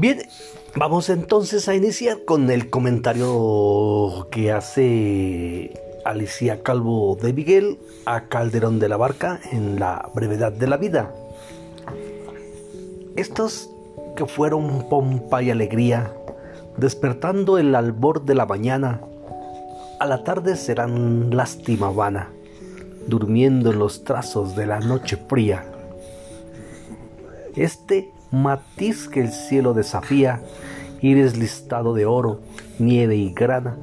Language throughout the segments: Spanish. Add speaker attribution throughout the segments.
Speaker 1: Bien, vamos entonces a iniciar con el comentario que hace Alicia Calvo de Miguel a Calderón de la Barca en La brevedad de la vida. Estos que fueron pompa y alegría, despertando el albor de la mañana, a la tarde serán lástima vana, durmiendo en los trazos de la noche fría. Este matiz que el cielo desafía, iris listado de oro, nieve y grana,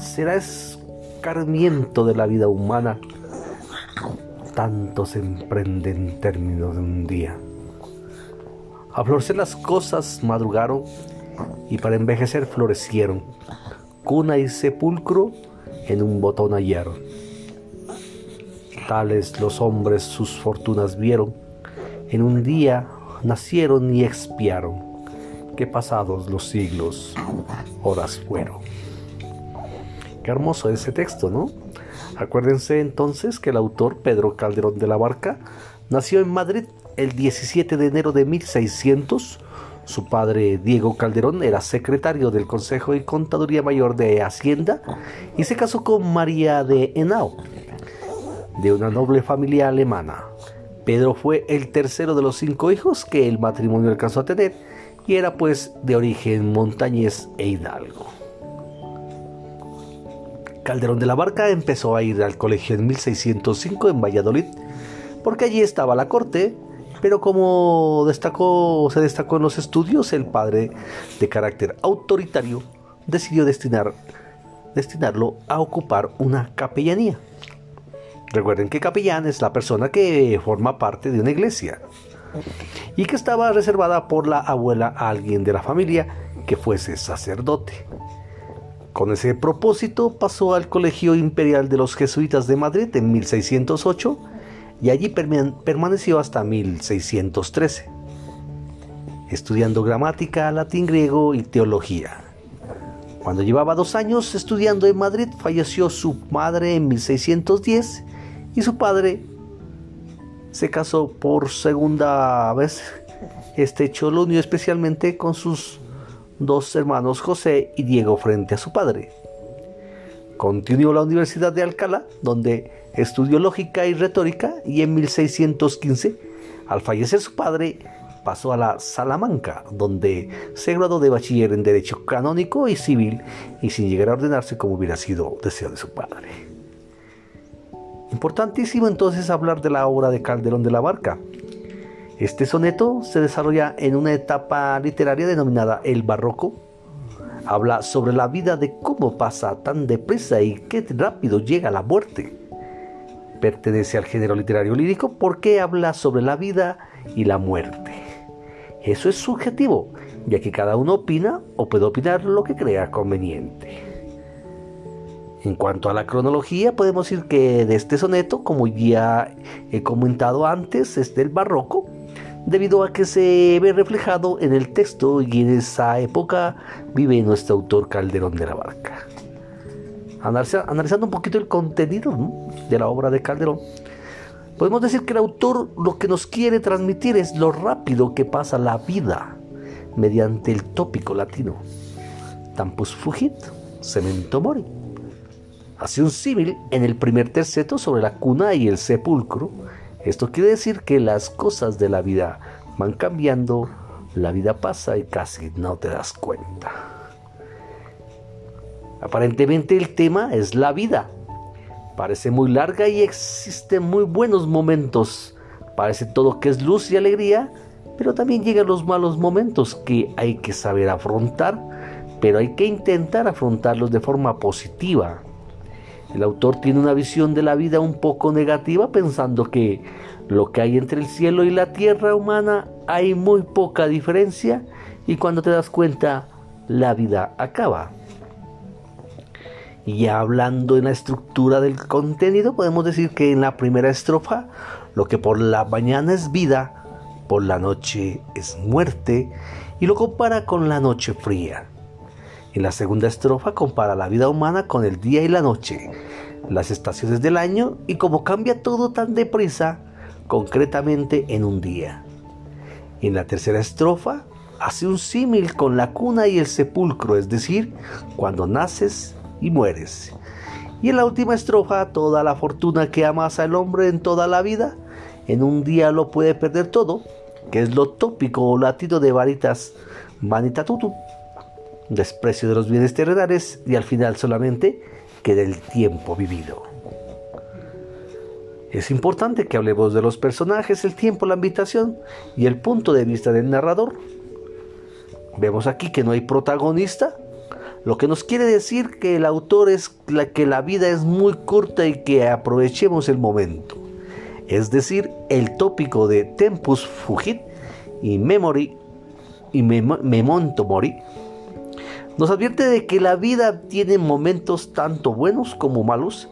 Speaker 1: será escarmiento de la vida humana. Tanto se emprende en términos de un día. A florecer las cosas madrugaron y para envejecer florecieron. Cuna y sepulcro en un botón hallaron. Tales los hombres sus fortunas vieron. En un día nacieron y expiaron, que pasados los siglos, horas fueron. Qué hermoso ese texto, ¿no? Acuérdense entonces que el autor Pedro Calderón de la Barca nació en Madrid el 17 de enero de 1600. Su padre Diego Calderón era secretario del Consejo y Contaduría Mayor de Hacienda y se casó con María de Henao, de una noble familia alemana. Pedro fue el tercero de los cinco hijos que el matrimonio alcanzó a tener y era pues de origen montañés e hidalgo. Calderón de la Barca empezó a ir al colegio en 1605 en Valladolid porque allí estaba la corte, pero como destacó, se destacó en los estudios, el padre de carácter autoritario decidió destinar, destinarlo a ocupar una capellanía. Recuerden que capellán es la persona que forma parte de una iglesia y que estaba reservada por la abuela a alguien de la familia que fuese sacerdote. Con ese propósito pasó al Colegio Imperial de los Jesuitas de Madrid en 1608 y allí permaneció hasta 1613, estudiando gramática, latín griego y teología. Cuando llevaba dos años estudiando en Madrid falleció su madre en 1610 y su padre se casó por segunda vez. Este hecho lo unió especialmente con sus dos hermanos José y Diego frente a su padre. Continuó la Universidad de Alcalá, donde estudió lógica y retórica y en 1615, al fallecer su padre, pasó a la Salamanca, donde se graduó de bachiller en Derecho Canónico y Civil y sin llegar a ordenarse como hubiera sido deseo de su padre. Importantísimo entonces hablar de la obra de Calderón de la Barca. Este soneto se desarrolla en una etapa literaria denominada el barroco. Habla sobre la vida de cómo pasa tan deprisa y qué rápido llega la muerte. Pertenece al género literario lírico porque habla sobre la vida y la muerte. Eso es subjetivo, ya que cada uno opina o puede opinar lo que crea conveniente. En cuanto a la cronología, podemos decir que de este soneto, como ya he comentado antes, es del barroco, debido a que se ve reflejado en el texto y en esa época vive nuestro autor Calderón de la Barca. Analizando un poquito el contenido de la obra de Calderón, podemos decir que el autor lo que nos quiere transmitir es lo rápido que pasa la vida mediante el tópico latino. Tampus fugit, cemento mori hace símil en el primer terceto sobre la cuna y el sepulcro. Esto quiere decir que las cosas de la vida van cambiando, la vida pasa y casi no te das cuenta. Aparentemente el tema es la vida. Parece muy larga y existen muy buenos momentos. Parece todo que es luz y alegría, pero también llegan los malos momentos que hay que saber afrontar, pero hay que intentar afrontarlos de forma positiva. El autor tiene una visión de la vida un poco negativa pensando que lo que hay entre el cielo y la tierra humana hay muy poca diferencia y cuando te das cuenta la vida acaba. Y ya hablando en la estructura del contenido, podemos decir que en la primera estrofa, lo que por la mañana es vida, por la noche es muerte, y lo compara con la noche fría. En la segunda estrofa compara la vida humana con el día y la noche, las estaciones del año y cómo cambia todo tan deprisa, concretamente en un día. En la tercera estrofa hace un símil con la cuna y el sepulcro, es decir, cuando naces y mueres. Y en la última estrofa, toda la fortuna que amasa el hombre en toda la vida, en un día lo puede perder todo, que es lo tópico o latido de varitas vanitatutum, desprecio de los bienes terrenales y al final solamente queda el tiempo vivido. Es importante que hablemos de los personajes, el tiempo, la invitación y el punto de vista del narrador. Vemos aquí que no hay protagonista, lo que nos quiere decir que el autor es que la vida es muy corta y que aprovechemos el momento. Es decir, el tópico de tempus fugit y memory y memento mori nos advierte de que la vida tiene momentos tanto buenos como malos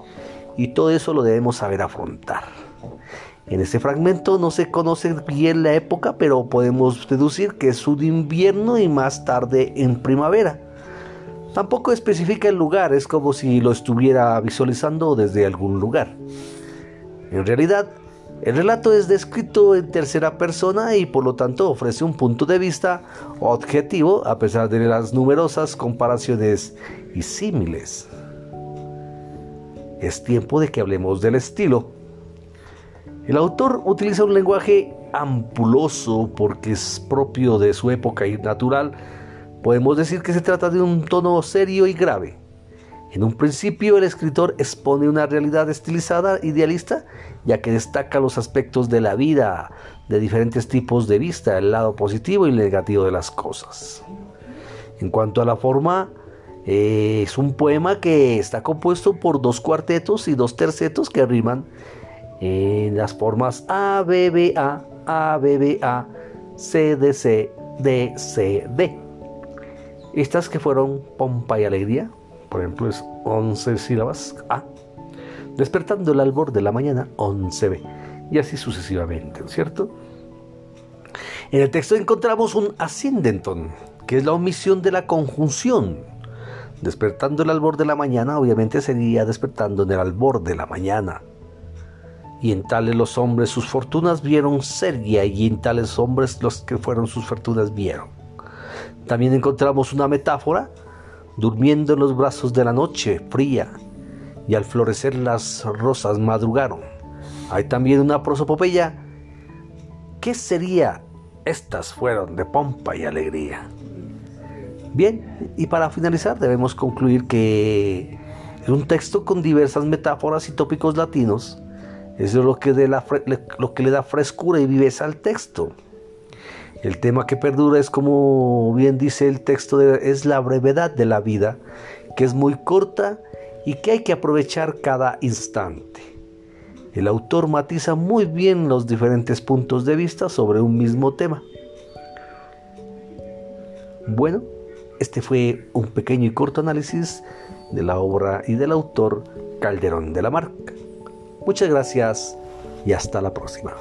Speaker 1: y todo eso lo debemos saber afrontar. En este fragmento no se conoce bien la época, pero podemos deducir que es un invierno y más tarde en primavera. Tampoco especifica el lugar, es como si lo estuviera visualizando desde algún lugar. En realidad, el relato es descrito en tercera persona y por lo tanto ofrece un punto de vista objetivo a pesar de las numerosas comparaciones y símiles. Es tiempo de que hablemos del estilo. El autor utiliza un lenguaje ampuloso porque es propio de su época y natural podemos decir que se trata de un tono serio y grave. En un principio el escritor expone una realidad estilizada, idealista, ya que destaca los aspectos de la vida de diferentes tipos de vista, el lado positivo y negativo de las cosas. En cuanto a la forma, eh, es un poema que está compuesto por dos cuartetos y dos tercetos que riman en las formas A, B, B, A, A, B, B, A, C, D, C, D, C, D. Estas que fueron pompa y alegría, por ejemplo, es 11 sílabas A. Despertando el albor de la mañana, 11B. Y así sucesivamente, ¿cierto? En el texto encontramos un ascendenton, que es la omisión de la conjunción. Despertando el albor de la mañana, obviamente sería despertando en el albor de la mañana. Y en tales los hombres sus fortunas vieron seria, y en tales hombres los que fueron sus fortunas vieron. También encontramos una metáfora, durmiendo en los brazos de la noche fría, y al florecer las rosas madrugaron. Hay también una prosopopeya. ¿Qué sería? Estas fueron de pompa y alegría. Bien, y para finalizar debemos concluir que es un texto con diversas metáforas y tópicos latinos. Eso es lo que, lo que le da frescura y viveza al texto. El tema que perdura es como bien dice el texto, es la brevedad de la vida, que es muy corta y que hay que aprovechar cada instante. El autor matiza muy bien los diferentes puntos de vista sobre un mismo tema. Bueno, este fue un pequeño y corto análisis de la obra y del autor Calderón de la Marca. Muchas gracias y hasta la próxima.